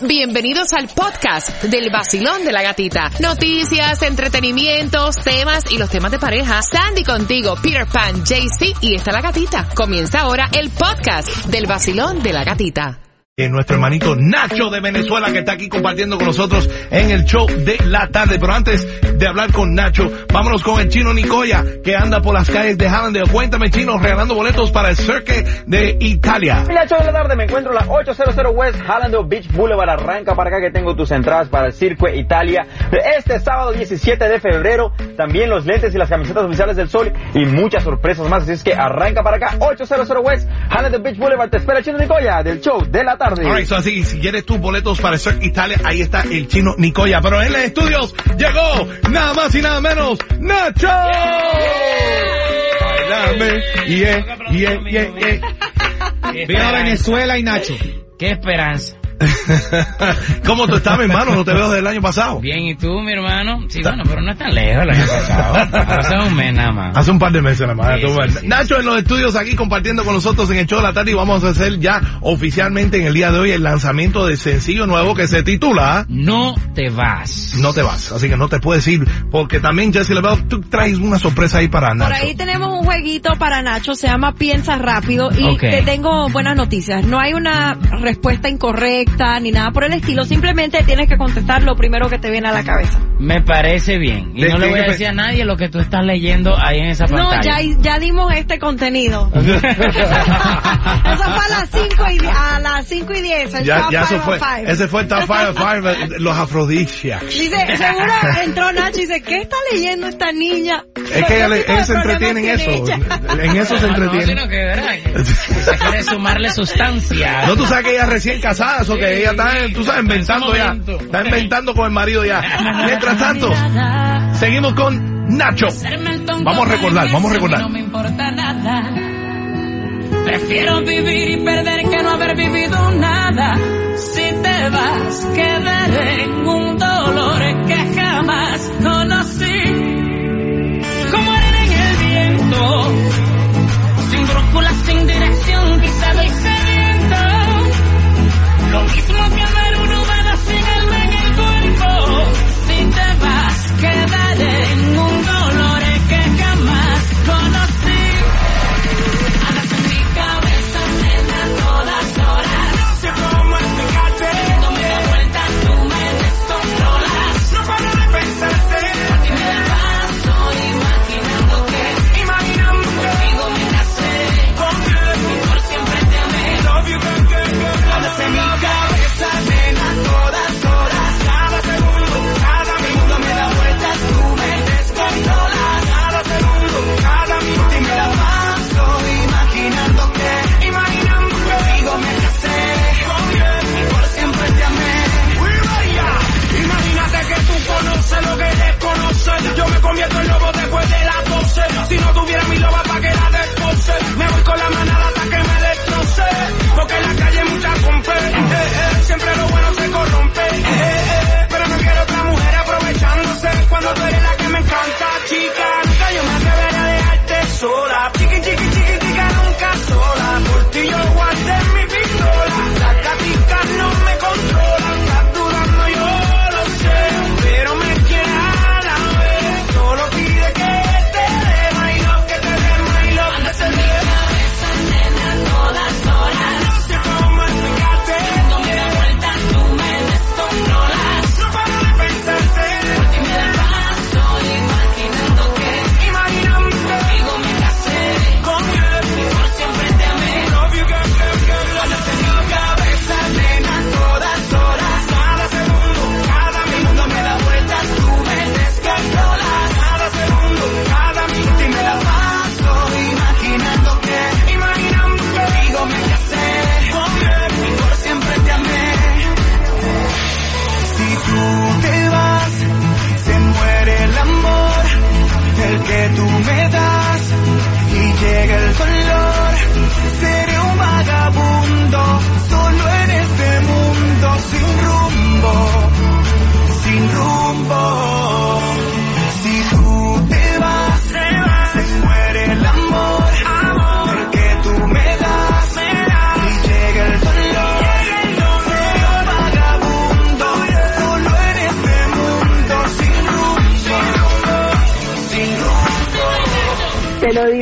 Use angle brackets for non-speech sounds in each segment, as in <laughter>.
Bienvenidos al podcast del vacilón de la gatita. Noticias, entretenimientos, temas y los temas de pareja. Sandy contigo, Peter Pan, JC y está la gatita. Comienza ahora el podcast del vacilón de la gatita. Eh, nuestro hermanito Nacho de Venezuela que está aquí compartiendo con nosotros en el show de la tarde. Pero antes de hablar con Nacho, vámonos con el chino Nicoya que anda por las calles de Hallandale. Cuéntame, chino, regalando boletos para el Cirque de Italia. Show de la tarde, me encuentro en la 800 West Hallandale Beach Boulevard. Arranca para acá que tengo tus entradas para el Cirque Italia. Este sábado 17 de febrero, también los lentes y las camisetas oficiales del sol y muchas sorpresas más. Así es que arranca para acá, 800 West Hallandale Beach Boulevard. Te espera el chino Nicoya del show de la tarde. Alright, so así, si quieres tus boletos para Cirque Italia, ahí está el chino Nicoya. Pero en los estudios llegó nada más y nada menos Nacho. Bailame, yeah, yeah, yeah, yeah. Viva Venezuela y Nacho. Qué esperanza. <laughs> ¿Cómo tú estás, mi hermano? No te veo desde el año pasado. Bien, ¿y tú, mi hermano? Sí, bueno, pero no es tan lejos el año pasado. <laughs> Hace un mes nada más. Hace un par de meses nada más. Sí, Tú, sí, bueno. sí, Nacho en los estudios aquí compartiendo con nosotros en el show de la tarde y vamos a hacer ya oficialmente en el día de hoy el lanzamiento del sencillo nuevo que se titula No te vas. No te vas. Así que no te puedes ir porque también Jesse Lebel, tú traes una sorpresa ahí para Nacho. Por ahí tenemos un jueguito para Nacho, se llama Piensa Rápido y te tengo buenas noticias. No hay una respuesta incorrecta ni nada por el estilo, simplemente tienes que contestar lo primero que te viene a la cabeza. Me parece bien. Y no le voy a decir a nadie lo que tú estás leyendo ahí en esa No, pantalla. ya, ya dimos este contenido. <laughs> Eso fue a las 5 y, a las 5 y 10. el ya, eso five fue, five. ese fue el top five of five, los afrodisiacs. Dice, seguro entró Nacho y dice, ¿qué está leyendo esta niña? Es que ella, le- ¿Qué tipo de ella se entretiene en eso. ella? En eso se No, no, entretiene. sino que, ¿verdad? que se quiere sumarle sustancia. No, tú sabes que ella es recién casada, eso que ella está, tú sabes, inventando ya. Está inventando con el marido ya. <laughs> Mientras tanto, seguimos con Nacho. Vamos a recordar, vamos a recordar. No me importa nada. Prefiero vivir y perder que no haber vivido nada. Si te vas, quedaré en un dolor que jamás conocí. Lo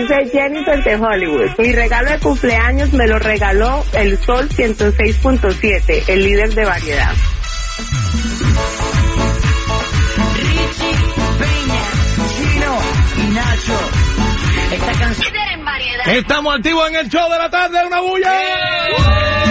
Jennifer de Hollywood. Mi regalo de cumpleaños me lo regaló el Sol 106.7, el líder de variedad. Richie Peña, Chino y Nacho. Esta canción. Estamos activos en el show de la tarde, una bulla. Estamos,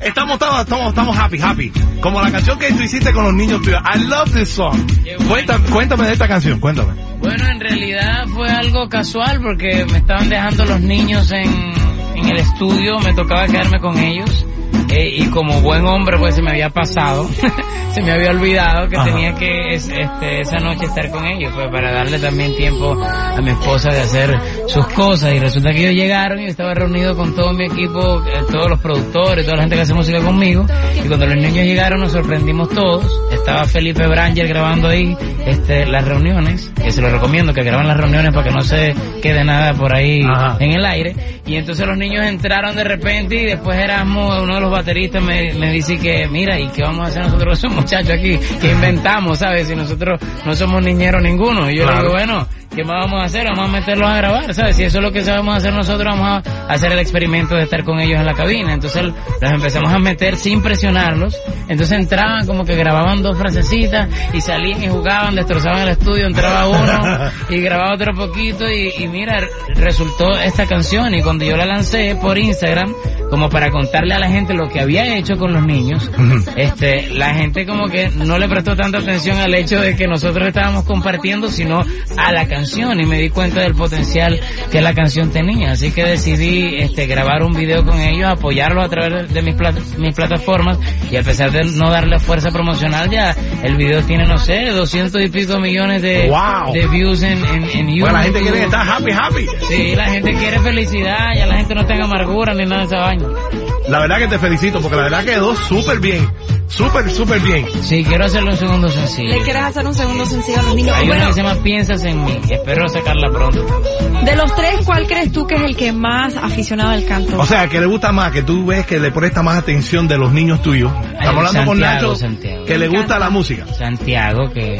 estamos, estamos, estamos happy, happy. Como la canción que tú hiciste con los niños tuyos. I love this song. Bueno. Cuéntame, cuéntame de esta canción, cuéntame. Bueno, en realidad fue algo casual porque me estaban dejando los niños en, en el estudio, me tocaba quedarme con ellos. Eh, y como buen hombre, pues se me había pasado, <laughs> se me había olvidado que Ajá. tenía que es- este, esa noche estar con ellos, pues para darle también tiempo a mi esposa de hacer sus cosas. Y resulta que ellos llegaron y yo estaba reunido con todo mi equipo, eh, todos los productores, toda la gente que hace música conmigo. Y cuando los niños llegaron nos sorprendimos todos. Estaba Felipe Branger grabando ahí este, las reuniones, que se lo recomiendo que graben las reuniones para que no se quede nada por ahí Ajá. en el aire. Y entonces los niños entraron de repente y después Erasmo, uno de los bateristas, me, me dice que, mira, ¿y qué vamos a hacer nosotros esos muchachos aquí? ¿Qué inventamos, sabes? Si nosotros no somos niñeros ninguno. Y yo Claro. le digo, bueno, ¿qué más vamos a hacer? Vamos a meterlos a grabar, ¿sabes? Si eso es lo que sabemos hacer nosotros, vamos a hacer el experimento de estar con ellos en la cabina. Entonces los empezamos a meter sin presionarlos. Entonces entraban como que grababan dos frasecitas y salían y jugaban, destrozaban el estudio, entraba uno y grababa otro poquito y, y mira, resultó esta canción y cuando yo la lancé por Instagram, como para contarle a la gente lo que había hecho con los niños, este, la gente como que no le prestó tanta atención al hecho de que nosotros estábamos compartiendo, sino a la canción y me di cuenta del potencial que la canción tenía. Así que decidí este, grabar un video con ellos, apoyarlo a través de, mis, plat- mis plataformas y a pesar de no darle fuerza promocional, ya el video tiene, no sé, doscientos y pico millones de, Wow. de views en, en, en YouTube. Bueno, la gente quiere estar happy, happy. Sí, la gente quiere felicidad, ya la gente no tenga amargura ni nada de esa vaina. La verdad que te felicito porque la verdad quedó súper bien. Súper, súper bien. Sí, quiero hacerle un segundo sencillo. ¿Le quieres hacer un segundo sencillo a los niños? Hay una Bueno, que se llama Piensas en mí. Espero sacarla pronto. de los tres, ¿cuál crees tú que es el que más aficionado al canto? O sea, que le gusta más, que tú ves que le presta más atención de los niños tuyos. Estamos hablando con Santiago, Nacho, Santiago. que le gusta la música. Santiago, que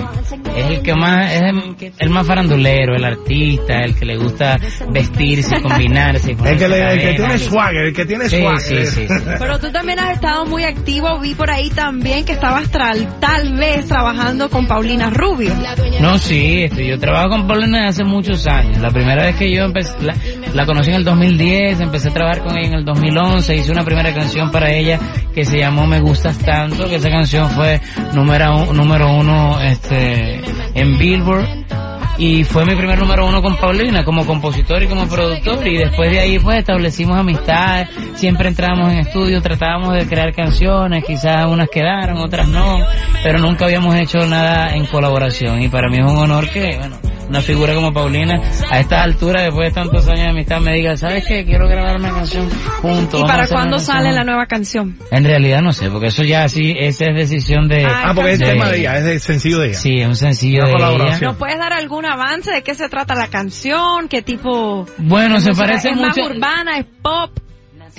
es el que más, es el, el más farandulero, el artista, el que le gusta vestirse, combinarse. El que, ponerse le- el que cadena. tiene swagger, el que tiene Sí, swagger. sí, sí, sí. Pero tú también has estado muy activo, vi por ahí también que estabas tra- tal vez trabajando con Paulina Rubio. No, sí, este, yo trabajo con Paulina desde hace muchos años. La primera vez que yo empecé, la, la conocí en el 2010, empecé a trabajar con ella en el 2011, hice una primera canción para ella que se llamó Me Gustas Tanto, que esa canción fue número, número uno este, en Billboard. Y fue mi primer número uno con Paulina, como compositor y como productor. Y después de ahí, pues establecimos amistad. Siempre entrábamos en estudio, tratábamos de crear canciones. Quizás unas quedaron, otras no. Pero nunca habíamos hecho nada en colaboración. Y para mí es un honor que, bueno, una figura como Paulina, a esta altura, después de tantos años de amistad, me diga, ¿sabes qué? Quiero grabar una canción juntos. ¿Y para cuándo sale la juntos". nueva canción? En realidad no sé, porque eso ya sí, esa es decisión de... Ah, porque es de- tema de ella, es el sencillo de ella. Sí, es un sencillo Una de ella. colaboración. ¿Nos puedes dar algún avance de qué se trata la canción? ¿Qué tipo? Bueno, se parece ¿Es mucho. más urbana? ¿Es pop?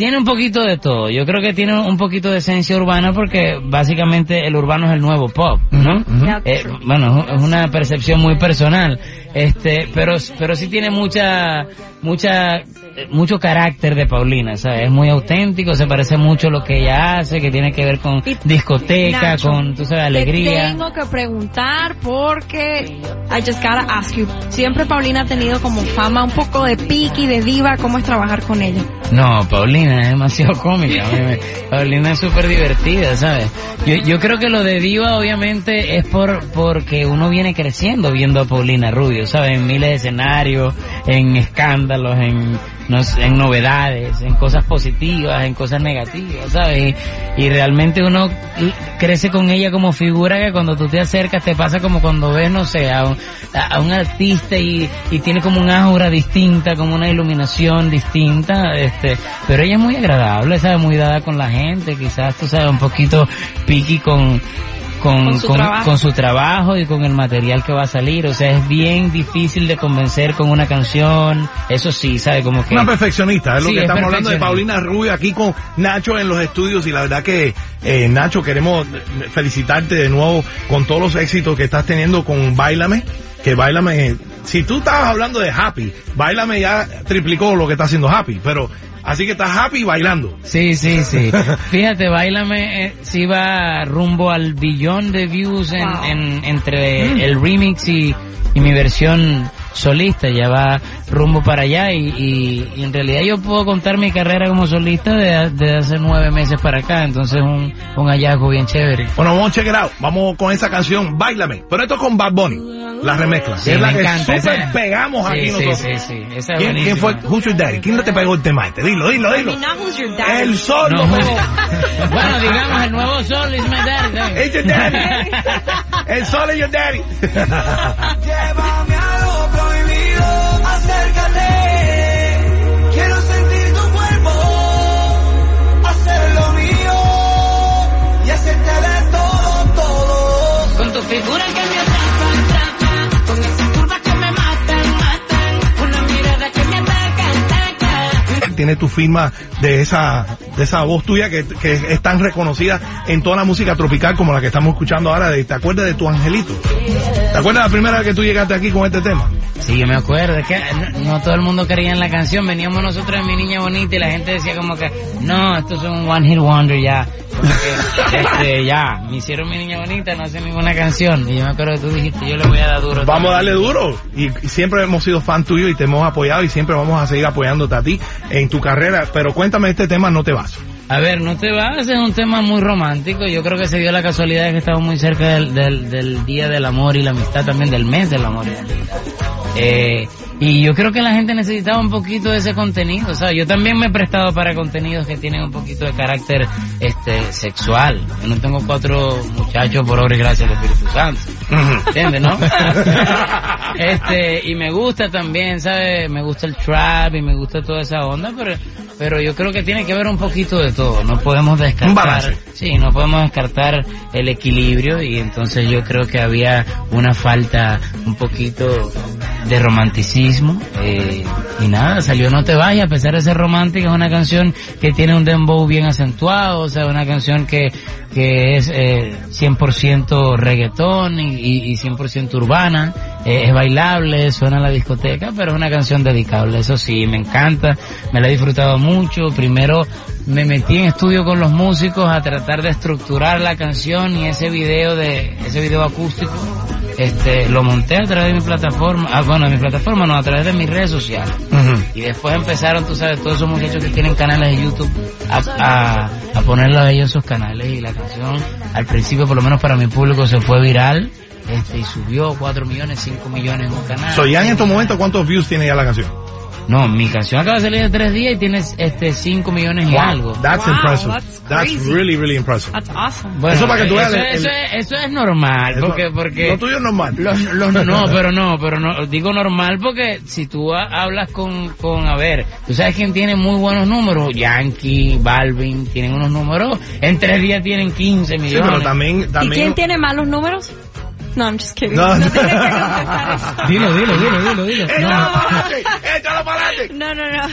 Tiene un poquito de todo. Yo creo que tiene un poquito de esencia urbana porque básicamente el urbano es el nuevo pop, ¿no? Eh, bueno, es una percepción muy personal, este, pero pero sí tiene mucha mucha mucho carácter de Paulina, ¿sabes? Es muy auténtico, se parece mucho a lo que ella hace, que tiene que ver con Y- discoteca, Nacho, con tú sabes Te alegría. tengo que preguntar porque I just gotta ask you. Siempre Paulina ha tenido como fama un poco de piqui, de diva. ¿Cómo es trabajar con ella? No, Paulina es demasiado <laughs> cómica. a mí me- Paulina es súper divertida, ¿sabes? Yo, yo creo que lo de diva obviamente es por porque uno viene creciendo viendo a Paulina Rubio, ¿sabes? En miles de escenarios, en escándalos, en, no sé, en novedades, en cosas positivas, en cosas negativas, ¿sabes? Y, realmente uno crece con ella como figura que cuando tú te acercas te pasa como cuando ves, no sé, a un, a- un artista y, y tiene como un aura distinta, como una iluminación distinta, este, pero ella es muy agradable, ¿sabes? Muy dada con la gente, quizás tú sabes, un poquito piqui con, con, Con su con- trabajo. con su trabajo y con el material que va a salir, o sea, es bien difícil de convencer con una canción, eso sí, ¿sabes? Como que... Una perfeccionista, es lo Sí, que es estamos hablando de. Paulina Rubio aquí con Nacho en los estudios y la verdad que eh, Nacho queremos felicitarte de nuevo con todos los éxitos que estás teniendo con Bailame, que Bailame si tú estabas hablando de Happy, Bailame ya triplicó lo que está haciendo Happy, pero así que estás Happy bailando. Sí, sí, sí. <laughs> Fíjate, Bailame eh, sí va rumbo al billón de views en, Wow. en- entre el remix y, y mi versión solista. Ya va rumbo para allá y, y- y en realidad yo puedo contar mi carrera como solista de, de hace nueve meses para acá. Entonces un, un hallazgo bien chévere. Bueno, vamos a check it out. Vamos con esa canción, Bailame. Pero esto con Bad Bunny, la remezcla. Sí, es la que encanta. super esa- pegamos sí, aquí sí, nosotros. Sí, sí, Esa es ¿Quién, quién fue? Who's your daddy? ¿Quién no te pegó el tema este? Dilo, dilo, dilo. El sol No, <laughs> bueno, digamos, el nuevo sol is my daddy. It's your daddy. <laughs> El sol es your daddy. <laughs> Tiene tu firma de esa, de esa voz tuya que, que es tan reconocida en toda la música tropical como la que estamos escuchando ahora. De, ¿Te acuerdas de tu angelito? ¿Te acuerdas la primera vez que tú llegaste aquí con este tema? Sí, yo me acuerdo, es que no, no todo el mundo creía en la canción, veníamos nosotros en Mi Niña Bonita y la gente decía como que, no, esto es un One Hit Wonder ya, como que, <laughs> este, ya, me hicieron Mi Niña Bonita, no hace ninguna canción, y yo me acuerdo que tú dijiste, yo le voy a dar duro. Vamos a darle duro. Y, y siempre hemos sido fan tuyo y te hemos apoyado y siempre vamos a seguir apoyándote a ti en tu carrera. Pero cuéntame este tema, no te vas. A ver, no te vas, es un tema muy romántico. Yo creo que se dio la casualidad de que estamos muy cerca del, del, del Día del Amor y la Amistad, también del mes del amor y la amistad. Eh, y yo creo que la gente necesitaba un poquito de ese contenido, o sea, yo también me he prestado para contenidos que tienen un poquito de carácter este sexual. Yo no tengo cuatro muchachos por obra y gracia del Espíritu Santo. ¿Entiendes, no? <laughs> este, y me gusta también, ¿sabes? Me gusta el trap y me gusta toda esa onda, pero, pero yo creo que tiene que haber un poquito de todo. No podemos descartar. Sí, no podemos descartar el equilibrio y entonces yo creo que había una falta un poquito de romanticismo eh, y nada, salió No te vayas, a pesar de ser romántica, es una canción que tiene un dembow bien acentuado, o sea, una canción que, que es eh, 100% reggaetón y, y, y 100% urbana, eh, es bailable, suena en la discoteca, pero es una canción dedicable, eso sí, me encanta, me la he disfrutado mucho, primero me metí en estudio con los músicos a tratar de estructurar la canción y ese video de ese video acústico este lo monté a través de mi plataforma ah bueno de mi plataforma no a través de mis redes sociales. Y después empezaron tú sabes todos esos muchachos que tienen canales de YouTube a, a, a ponerlo a ellos en sus canales y la canción al principio por lo menos para mi público se fue viral este y subió 4 millones 5 millones en un canal. So, ya en estos momentos, ¿cuántos views tiene ya la canción? No mi canción acaba de salir de tres días y tienes este 5 millones y algo That's Wow, impressive. that's That's crazy. really, really impressive. That's awesome. Bueno, Eso para que tú veas eso, el- eso eso es normal, Eso- porque, porque Lo tuyo es normal. los, los- <laughs> no, pero no, pero no, digo normal porque si tú ha- hablas con, con, a ver, tú sabes quién tiene muy buenos números, Yankee, Balvin, tienen unos números, en tres días tienen 15 Sí, millones. pero también, ¿Y también. quién tiene malos números? No, I'm just kidding. No. No, tienes que contestar eso. Dilo, dilo, dilo, dilo, dilo. ¡Échalo No. para adelante! ¡Échalo para adelante! No, no, no.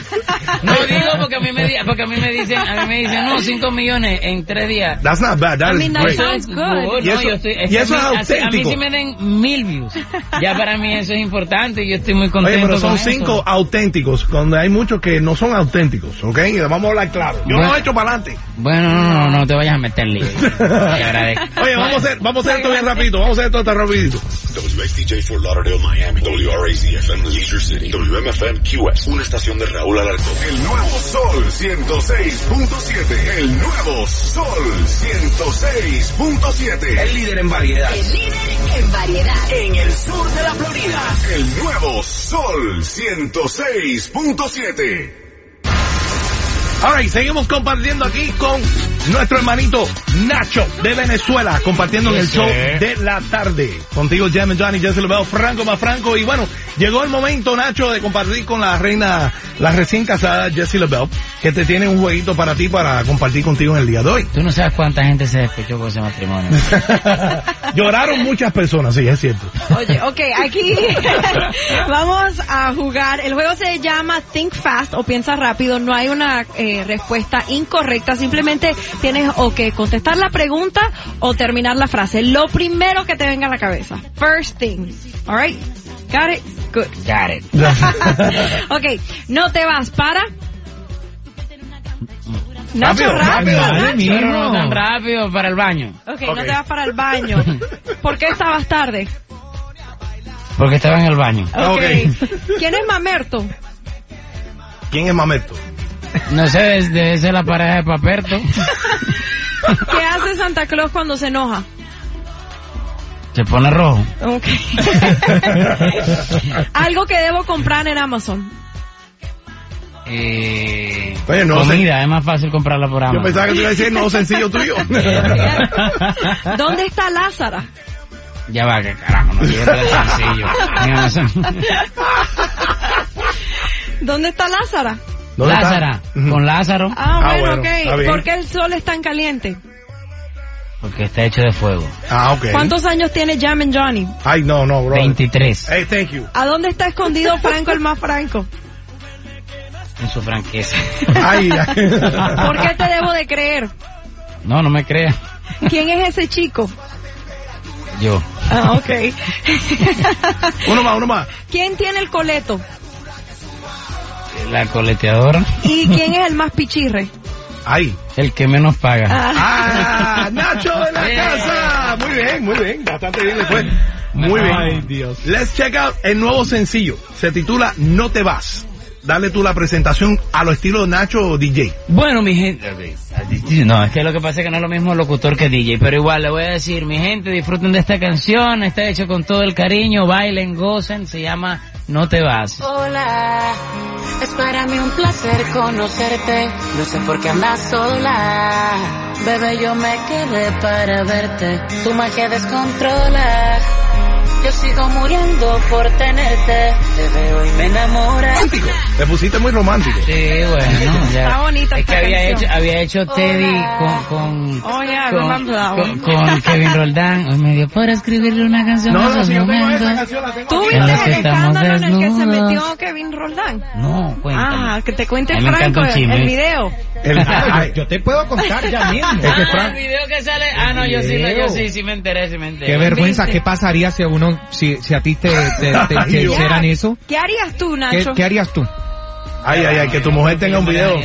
No digo porque a mí me, di- porque a mí me dicen, a mí me dicen, no, 5 millones en tres días. That's not bad. That I is mean, that great. sounds good. Y No, eso- yo estoy, y eso a mí- es así- A mí auténtico. sí me den mil views. Ya para mí eso es importante y yo estoy muy contento Oye, pero son con eso. cinco auténticos, cuando hay muchos que no son auténticos, ¿ok? Y vamos a hablar claro. Yo Bueno. lo he hecho para adelante. Bueno, no, no, no te vayas a meter lío. <laughs> Te agradezco. Oye, vamos a hacer, vamos a hacer esto bien rapidito, vamos a hacer esto tan rapidito. WXDJ Fort Lauderdale, Miami. WRAZ FM Leisure City. WMFM QS. Una estación de Raúl Alarcón. El nuevo Sol 106.7. El nuevo Sol 106.7. El líder en variedad. El líder en variedad. En el sur de la Florida. El nuevo Sol 106.7. Ahora, y seguimos compartiendo aquí con nuestro hermanito Nacho de Venezuela, compartiendo en el show de la tarde. Contigo, Jam Johnny, Jesse Lobel, Franco más Franco. Y bueno, llegó el momento, Nacho, de compartir con la reina, la recién casada Jessie LaBelle, que te tiene un jueguito para ti para compartir contigo en el día de hoy. Tú no sabes cuánta gente se despechó con ese matrimonio. <laughs> Lloraron muchas personas, sí, es cierto. Oye, <laughs> ok, aquí <laughs> vamos a jugar. El juego se llama Think Fast o Piensa Rápido. No hay una eh, respuesta incorrecta. Simplemente tienes o que contestar la pregunta o terminar la frase. Lo primero que te venga a la cabeza. First thing. Alright. Got it? Good. Got it. <laughs> ok, no te vas para. Rápido, Nacho, rápido. rápido. Nacho. Pero no tan rápido para el baño. Ok, no te vas para el baño. <laughs> ¿Por qué estabas tarde? Porque estaba en el baño. Ok. ¿Quién es Mamerto? ¿Quién es Mamerto? No sé, es- debe ser la pareja de Paperto. <laughs> ¿Qué hace Santa Claus cuando se enoja? Se pone rojo. Ok. <laughs> Algo que debo comprar en Amazon. Eh, Oye, no comida, es más fácil comprarla por Yo Amazon. pensaba que te iba a decir no sencillo tuyo. <laughs> ¿Dónde está Lázara? Ya va, que carajo, no quiero de sencillo. ¿Dónde está Lázara? ¿Dónde está? Lázara, Ujú. con Lázaro, Ah, Ah, bueno, bueno, está ok. ¿Por qué el sol es tan caliente? porque está hecho de fuego. Ah, ok. ¿Cuántos años tiene Jam and Johnny? Ay, no, no, bro. 23 Hey, thank you. ¿A dónde está escondido Franco el más franco? en su franqueza. Ay, ay. <laughs> ¿Por qué te debo de creer? No, no me creas. ¿Quién es ese chico? Yo. Ah, ok. Uno más, uno más. ¿Quién tiene el coleto? La coleteadora. ¿Y <laughs> quién es el más pichirre? Ay. El que menos paga. Ah, <laughs> Nacho de la casa. Muy bien, muy bien. Bastante bien le fue. Muy bien. Ay, Dios. Let's check out el nuevo sencillo. Se titula No te vas. Dale tú la presentación a lo estilo Nacho DJ. Bueno, mi gente. No, es que lo que pasa es que no es lo mismo locutor que DJ, pero igual le voy a decir, mi gente, disfruten de esta canción, está hecho con todo el cariño, bailen, gocen, se llama No te vas. Hola, es para mí un placer conocerte. No sé por qué andas sola. Bebé, yo me quedé para verte. Tu magia descontrola. Yo sigo muriendo por tenerte. Te veo y me enamora. Romántico. Te pusiste muy romántico. Sí, bueno, <laughs> ya. Está bonita Es esta que había canción. hecho, había hecho Teddy con, con, Oh, yeah, con, remember that con- one. con Kevin Roldán. Hoy me dio por escribirle una canción No, a no, esos si yo tengo esa momentos. canción, la tengo ¿Tú aquí. Viste que el estamos escándalo en el que se desnudos. metió Kevin Roldán? No, cuéntame. Ah, que te cuente A mí me Franco encanta el, chisme. video. El- <laughs> ay, Yo te puedo contar ya mismo. <laughs> Ah, el video que sale. Ah, no, yo sí, yo sí, sí me enteré, sí me enteré. Qué vergüenza, ¿Viste? ¿qué pasaría si a uno, si, si a ti te, te, te- te <laughs> hicieran eso? ¿Qué harías tú, ¿Qué, Nacho? qué harías tú? ay, ay, ay, que tu mujer tenga un video.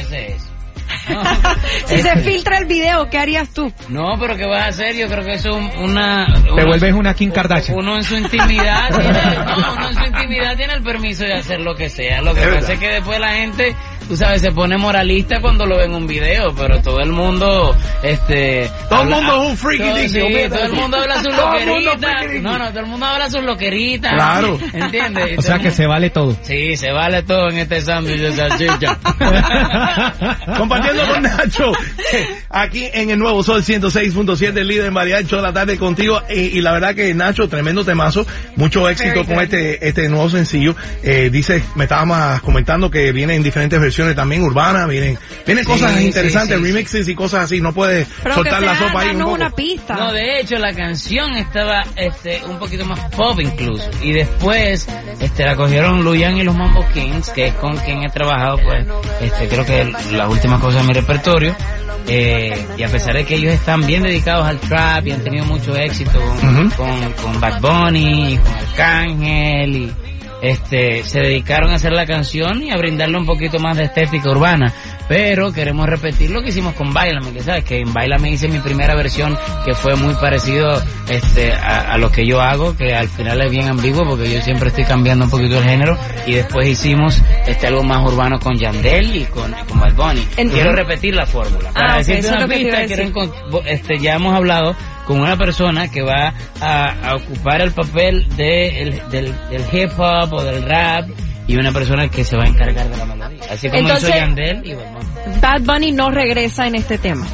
<laughs> si se filtra el video, ¿qué harías tú? No, pero ¿qué vas a hacer? Yo creo que eso es una... Te una- vuelves una Kim Kardashian. Uno en su intimidad tiene, no, uno en su intimidad tiene el permiso de hacer lo que sea. Lo que pasa es que después la gente, tú sabes, se pone moralista cuando lo ve en un video, pero todo el mundo, este... Todo el mundo es un friki todo, dicky, sí, olvídate <laughs> todo el mundo habla sus loqueritas. No, no, todo el mundo habla sus loqueritas. Claro. ¿Entiendes? O sea que se vale todo. Sí, se vale todo en este sándwich de salchicha. <laughs> Compartiendo con Nacho aquí en el nuevo Sol 106.7, el líder en de la tarde contigo. Y, y la verdad que Nacho, tremendo temazo, mucho éxito con este este nuevo sencillo. Eh, dice, me estabas comentando que vienen diferentes versiones también urbanas, vienen vienen Sí, cosas sí, interesantes, sí, sí. remixes y cosas así. No puedes Pero soltar que la sopa ahí un poco. una pista. No, de hecho la canción estaba este un poquito más pop incluso y después este la cogieron Luyan y los Mambo Kings que es con quien he trabajado pues este creo que las últimas cosas de mi repertorio eh, y a pesar de que ellos están bien dedicados al trap y han tenido mucho éxito con, con, con Bad Bunny y con Arcángel y este se dedicaron a hacer la canción y a brindarle un poquito más de estética urbana pero queremos repetir lo que hicimos con Bailame que sabes que en Bailame hice mi primera versión que fue muy parecido este a, a lo que yo hago que al final es bien ambiguo porque yo siempre estoy cambiando un poquito el género. Y después hicimos este algo más urbano con Yandel y con, con Bad Bunny. Quiero repetir la fórmula. Ah, para ok, decirte eso es una que pista decir. este ya hemos hablado con una persona que va a, a ocupar el papel de el- del, del hip hop o del rap y una persona que se va a encargar de la melodía. Así como Entonces- hizo Yandel y Bad Bunny. Bad Bunny no regresa en este tema.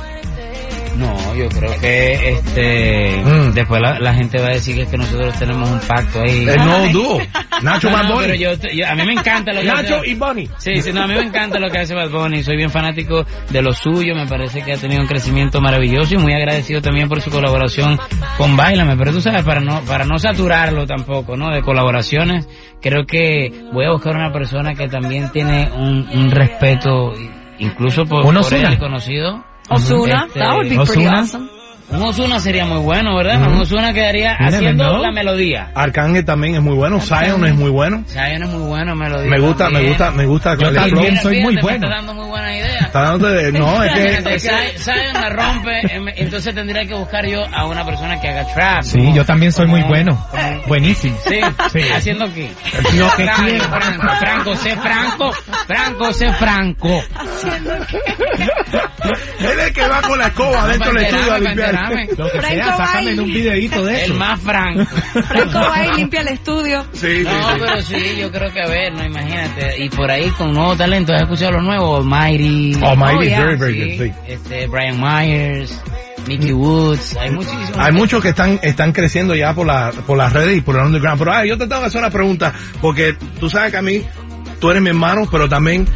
No, yo creo que este Mm. después la, la gente va a decir que, es que nosotros tenemos un pacto ahí. El nuevo dúo, <laughs> Nacho No, Bad no, Bunny. pero yo, yo- a mí me encanta lo que Nacho hace- y Bunny. Sí, sí, no, a mí me encanta lo que hace Bad Bunny, soy bien fanático de lo suyo, me parece que ha tenido un crecimiento maravilloso y muy agradecido también por su colaboración con Bailame, pero tú sabes, para no, para no saturarlo tampoco, ¿no? De colaboraciones, creo que voy a buscar una persona que también tiene un, un respeto, incluso por, ¿Un por él conocido. Ozuna, Este, that would be pretty Ozuna. awesome. Un Ozuna sería muy bueno, ¿verdad? Ujú. Un Ozuna quedaría Mira, haciendo ¿no? la melodía. Arcángel también es muy bueno, Zion es muy bueno. Zion es muy bueno, melodía. Me gusta, me gusta, me gusta. Yo también soy muy Fíjate, me bueno. está dando muy buena idea. Está dándote- no, es que, Fíjate, es que- Zion- la rompe, em, entonces tendría que buscar yo a una persona que haga trap. Sí, como- yo también soy muy como- bueno. Buenísimo. Sí, Sí. ¿haciendo qué? Lo que Franco, quiera. Franco, Franco, sé Franco, Franco, sé Franco. él es el que va con la escoba dentro del estudio a limpiar. Lo que Franco sea, sácame en un videito de eso. El más franco. <laughs> Franco va y limpia el estudio. Sí, No, sí. pero sí, yo creo que a ver, no, imagínate. Y por ahí con nuevos talentos, ¿has escuchado los nuevos? Almighty. Almighty, Oh, yeah. very, very Sí, good, sí. Este, Brian Myers, Mickey Woods, hay muchísimos. Hay muchos que están, están creciendo ya por, la, por las redes y por el underground. Pero ah, yo te tengo que hacer una pregunta, porque tú sabes que a mí, tú eres mi hermano, pero también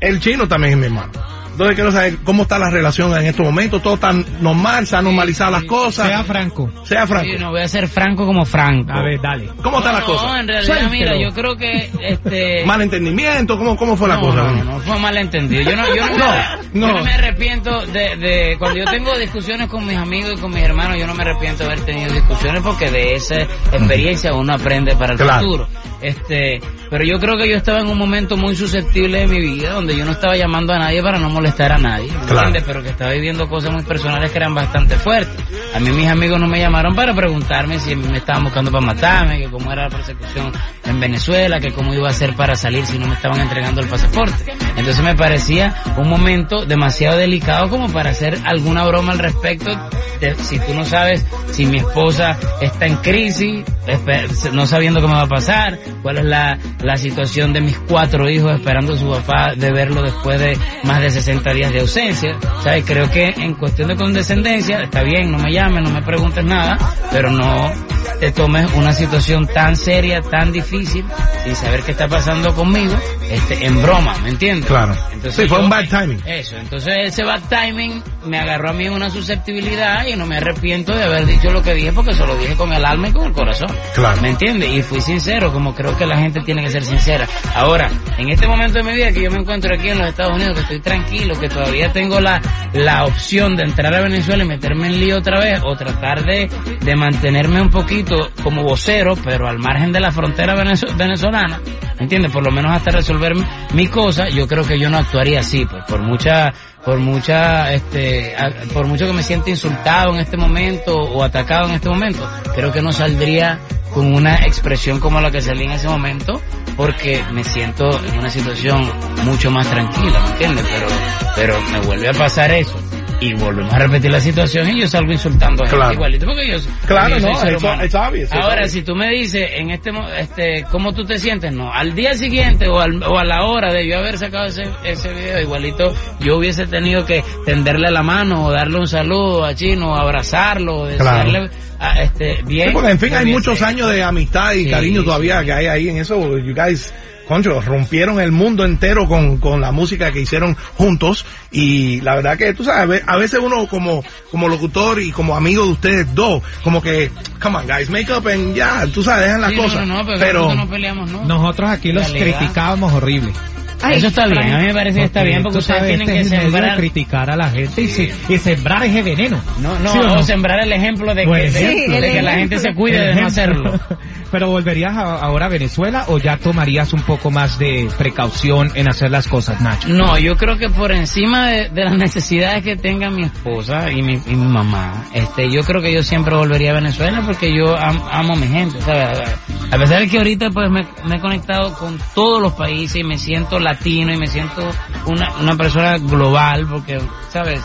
el chino también es mi hermano. Entonces quiero saber cómo está la relación en estos momentos. Todo está normal, se han normalizado las cosas. Sea franco. Sea franco. Sí, no voy a ser franco como franco. A ver, dale. ¿Cómo están las No, cosas? en realidad, Suéltelo. mira, yo creo que este. <laughs> Malentendimiento, ¿cómo, cómo fue la no, cosa? No, no, no, fue malentendido. Yo no, yo no, me, <laughs> No, yo no. no me arrepiento de, de cuando yo tengo discusiones con mis amigos y con mis hermanos, yo no me arrepiento de haber tenido discusiones porque de esa experiencia uno aprende para el Claro. futuro. Este, pero yo creo que yo estaba en un momento muy susceptible de mi vida donde yo no estaba llamando a nadie para no molestar a nadie, ¿me Claro. entiendes? Pero que estaba viviendo cosas muy personales que eran bastante fuertes. A mí mis amigos no me llamaron para preguntarme si me estaban buscando para matarme, que cómo era la persecución en Venezuela, que cómo iba a ser para salir si no me estaban entregando el pasaporte. Entonces me parecía un momento demasiado delicado como para hacer alguna broma al respecto. De, si tú no sabes si mi esposa está en crisis, no sabiendo qué me va a pasar, cuál es la, la situación de mis cuatro hijos esperando a su papá de verlo después de más de 60 días de ausencia. ¿Sabes? Creo que en cuestión de condescendencia, está bien, no me llames, no me preguntes nada, pero no te tomes una situación tan seria, tan difícil, sin saber qué está pasando conmigo, este, en broma, ¿me entiendes? Claro. Sí, fue yo- un bad timing. Eso, entonces ese bad timing me agarró a mí una susceptibilidad y no me arrepiento de haber dicho lo que dije porque se lo dije con el alma y con el corazón. Claro. ¿Me entiendes? Y fui sincero, como creo que la gente tiene que ser sincera. Ahora, en este momento de mi vida que yo me encuentro aquí en los Estados Unidos, que estoy tranquilo, que todavía tengo la, la opción de entrar a Venezuela y meterme en lío otra vez o tratar de, de mantenerme un poquito como vocero, pero al margen de la frontera venezo- venezolana, ¿me entiendes? Por lo menos hasta resolver mi, cosa, yo creo que yo no actuaría así, pues por mucha por mucha este por mucho que me sienta insultado en este momento o atacado en este momento creo que no saldría con una expresión como la que salí en ese momento porque me siento en una situación mucho más tranquila ¿me entiendes? pero pero me vuelve a pasar eso y volvemos a repetir la situación y yo salgo insultando a gente Claro. igualito porque yo, Claro, yo no, obvious, it's ahora si tú me dices en este este cómo tú te sientes no al día siguiente o, al- o a la hora de yo haber sacado ese, ese video igualito yo hubiese tenido que tenderle la mano o darle un saludo a Chino o abrazarlo Claro. decirle a, este bien Sí, porque en fin hay muchos años de amistad y Sí, cariño todavía que hay ahí en eso. You guys, concho, rompieron el mundo entero con, con la música que hicieron juntos y la verdad que tú sabes, a ve- a veces uno como, como locutor y como amigo de ustedes dos, como que, come on guys, make up and ya, tú sabes, dejan las Sí, cosas. no, no, pero, pero nosotros no peleamos no Nosotros aquí los criticábamos horrible. Ay, eso está bien a mí me parece que está bien porque ustedes tienen este que sembrar criticar a la gente y, se- y sembrar ese veneno. no, no, ¿Sí o o no? sembrar el ejemplo de que, Buen de- que la gente se cuide de no hacerlo <laughs> Pero volverías a- ahora a Venezuela o ya tomarías un poco más de precaución en hacer las cosas, Nacho. No, yo creo que por encima de, de las <laughs> necesidades que tenga mi esposa y mi, y mi mamá, este, yo creo que yo siempre volvería a Venezuela porque yo am- amo a mi gente, ¿sabes? A pesar de que ahorita pues me, me he conectado con todos los países y me siento latino y me siento una, una persona global porque, ¿sabes?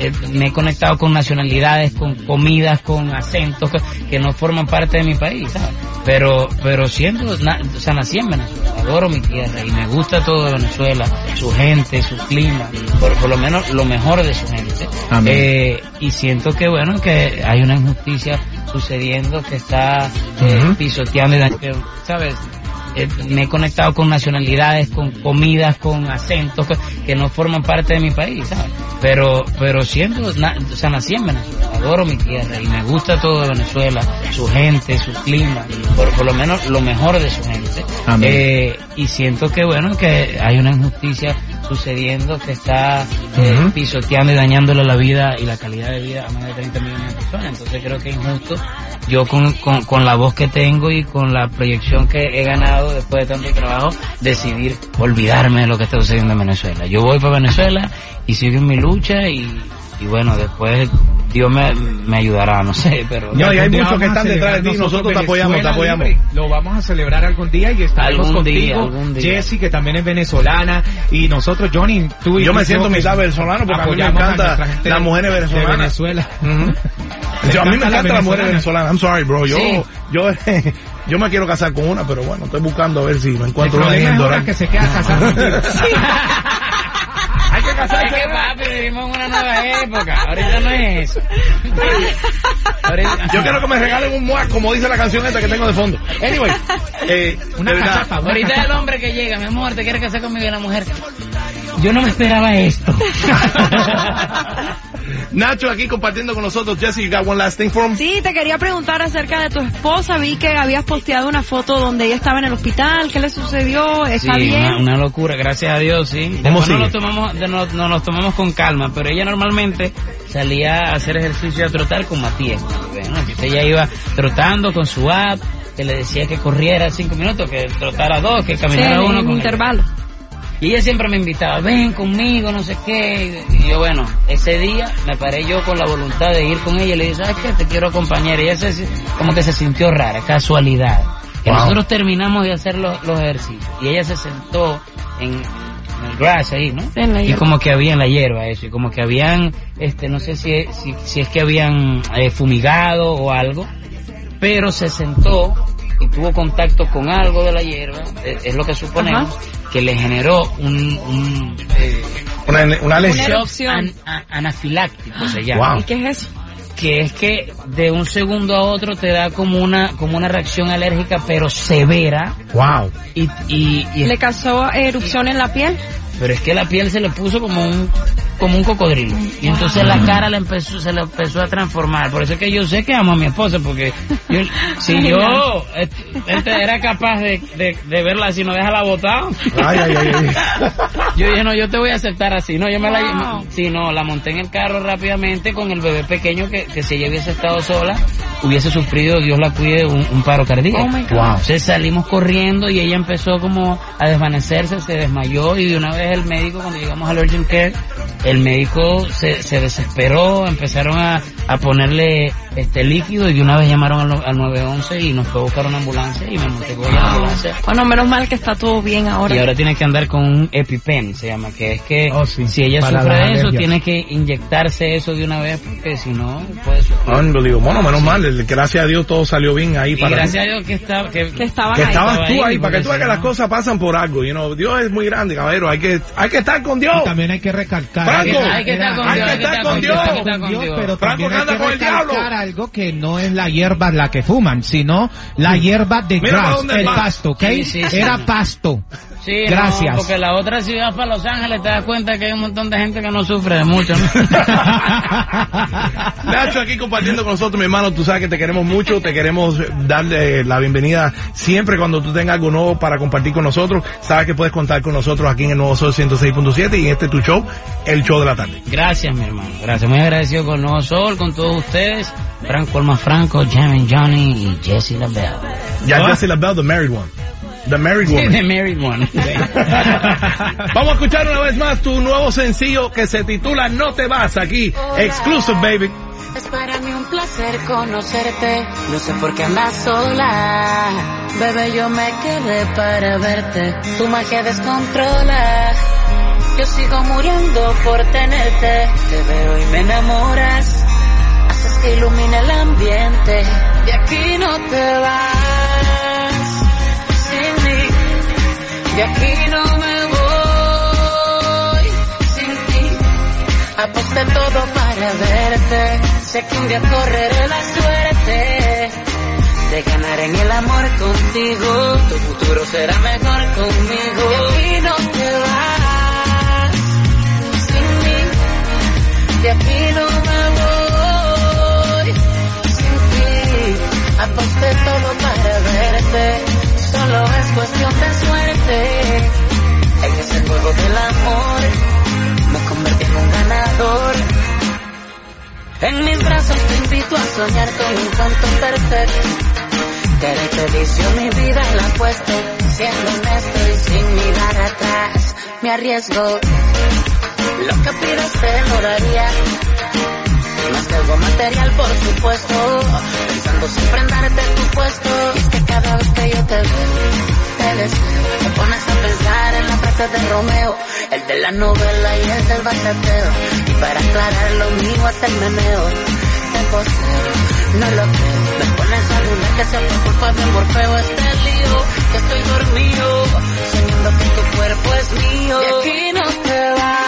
Eh, me he conectado con nacionalidades, con comidas, con acentos que, no forman parte de mi país, ¿sabes? Pero, pero siento, na- o sea, nací en Venezuela, adoro mi tierra y me gusta todo de Venezuela, su gente, su clima, por, por lo menos lo mejor de su gente. Eh, y siento que, bueno, que hay una injusticia sucediendo que está eh, Ujú. pisoteando, ¿sabes? Eh, me he conectado con nacionalidades, con comidas, con acentos que, que no forman parte de mi país, ¿sabes? Pero, pero siento, na- o sea, nací en Venezuela, adoro mi tierra y me gusta todo de Venezuela, su gente, su clima, por, por lo menos lo mejor de su gente. Eh, y siento que, bueno, que hay una injusticia sucediendo que está eh, pisoteando y dañándole la vida y la calidad de vida a más de 30 millones de personas. Entonces creo que es injusto. Yo con, con, con la voz que tengo y con la proyección que he ganado después de tanto trabajo, decidir olvidarme de lo que está sucediendo en Venezuela. Yo voy para Venezuela y sigo en mi lucha y, y bueno, después Dios me, me ayudará, no sé, pero... No, y hay muchos que están detrás de ti, nosotros te Venezuela apoyamos, te apoyamos. libre. Lo vamos a celebrar algún día y estaremos Algún contigo. día, algún día. Jessie, que también es venezolana, y nosotros, Johnny, tú y Yo me siento mitad venezolano porque a mí me encanta las mujeres de venezolanas. Venezuela. Ujú. Yo, a mí me encanta las mujeres venezolana. venezolanas. I'm sorry, bro. Yo, Sí. yo, <laughs> yo me quiero casar con una, pero bueno, estoy buscando a ver si me encuentro una en que se queda <laughs> casarse. que papi, vivimos en una nueva época. Ahorita no es eso. Yo quiero que me regalen un muac, como dice la canción esta que tengo de fondo. Anyway, eh, Una cachapa, Ahorita el hombre que llega, mi amor, te quiere casar conmigo y la mujer. Yo no me esperaba esto. <laughs> Nacho aquí compartiendo con nosotros. Jesse, you got one last thing for him? Sí, te quería preguntar acerca de tu esposa. Vi que habías posteado una foto donde ella estaba en el hospital. ¿Qué le sucedió? ¿Está Sí, bien? una, una locura, gracias a Dios, sí. ¿Cómo Después sigue? nos lo tomamos, de- nos, nos tomamos con calma, pero ella normalmente salía a hacer ejercicio y a trotar con Matías. Bueno, ella iba trotando con su app, que le decía que corriera cinco minutos, que trotara dos, que Sí, caminara en uno un con ella. Y ella siempre me invitaba, ven conmigo, no sé qué. Y yo, bueno, ese día me paré yo con la voluntad de ir con ella y le dije, ¿sabes qué? Te quiero acompañar. Y ella se, como que se sintió rara, casualidad. Que Wow. nosotros terminamos de hacer los, los ejercicios. Y ella se sentó en, en el grass ahí, ¿no? En la y como que había en la hierba eso. Y como que habían, este, no sé si, si, si es que habían eh, fumigado o algo. Pero se sentó y tuvo contacto con algo de la hierba, eh, es lo que suponemos, que le generó un, un eh, Una, una lesión. erupción. an- a- anafiláctico se llama. Wow. ¿Y qué es eso? Que es que de un segundo a otro te da como una, como una reacción alérgica pero severa Wow. y, y, y- ¿Le causó erupción en la piel? Pero es que la piel se le puso como un como un cocodrilo. Y entonces la cara le empezó se le empezó a transformar. Por eso es que yo sé que amo a mi esposa porque yo, si yo eh, este, era capaz de, de, de verla así no déjala botada. Ay, ay, ay, ay. yo dije no yo te voy a aceptar así no yo me la Wow. sí no la monté en el carro rápidamente con el bebé pequeño que, que si ella hubiese estado sola hubiese sufrido Dios la cuide un, un paro cardíaco Oh, my God. Wow. entonces salimos corriendo y ella empezó como a desvanecerse, se desmayó y de una vez el médico cuando llegamos al urgent care, el médico se, se desesperó, empezaron a, a ponerle este líquido y de una vez llamaron al, al 911 y nos fue a buscar una ambulancia y me monté con la ambulancia. Bueno, menos mal que está todo bien ahora. Y ahora tiene que andar con un EpiPen, se llama, que es que Oh, sí, si ella para sufre de eso, alergias. tiene que inyectarse eso de una vez porque si no puede sufrir. Unbelievable. Bueno, menos mal, el- gracias a Dios todo salió bien ahí Y para gracias a Dios que, está, que, que estaban que ahí. estabas estaba tú ahí, ahí, para que tú veas que las cosas pasan por algo, you know. Dios es muy grande, caballero, hay que, hay que estar con Dios. Y también hay que recalcar. Franco, hay que estar con Dios, hay que estar con pero Franco anda con el diablo. Algo que no es la hierba la que fuman, sino la hierba de grass, el va. pasto, ¿ok? Sí, sí, sí. Era pasto. Sí, Gracias. no, porque la otra ciudad para Los Ángeles te das cuenta que hay un montón de gente que no sufre de mucho. ¿no? <laughs> Nacho aquí compartiendo con nosotros, mi hermano, tú sabes que te queremos mucho, te queremos darle la bienvenida siempre cuando tú tengas algo nuevo para compartir con nosotros, sabes que puedes contar con nosotros aquí en el Nuevo Sol 106.7 y en este tu show, el show de la tarde. Gracias, mi hermano. Gracias. Muy agradecido con Nuevo Sol, con todos ustedes. Franco Alma Franco, Jamie Johnny y Jesse LaBelle. Ya ¿Ah? Jesse LaBelle, the married one. The married woman. <laughs> The Married One. <laughs> Vamos a escuchar una vez más tu nuevo sencillo que se titula No te vas aquí, exclusive baby. Es para mí un placer conocerte, no sé por qué andas sola. Bebé, yo me quedé para verte, tu magia descontrola. Yo sigo muriendo por tenerte, te veo y me enamoras. Ilumine el ambiente, de aquí no te vas. Sin mí, de aquí no me voy. Sin ti, Aposté todo para verte. Sé que un día correré la suerte de ganar en el amor contigo. Tu futuro será mejor conmigo. De aquí no te vas. Sin mí, de aquí no me voy. ponte todo para verte. Solo es cuestión de suerte. En ese juego del amor me convertí en un ganador. En mis brazos te invito a soñar con un canto perfecto. Quererte vicio, mi vida la apuesto. Siendo honesto y sin mirar atrás, me arriesgo. Lo que pidas te lo daría más que algo material por supuesto, pensando siempre en darte tu puesto. Y es que cada vez que yo te veo, te pones a pensar en la frase de Romeo, el de la novela y el del bachateo. Y para aclarar lo mío hasta el meneo, te poseo, no lo creo. Me pones a dudar que sea por culpa de Morfeo este lío, que estoy dormido, soñando que tu cuerpo es mío. De aquí no te vas,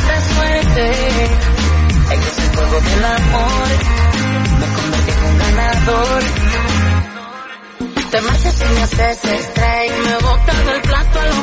adelante. En ese juego del amor me convertí en un ganador. Te marchas y me haces extraño, me botas del plato a lo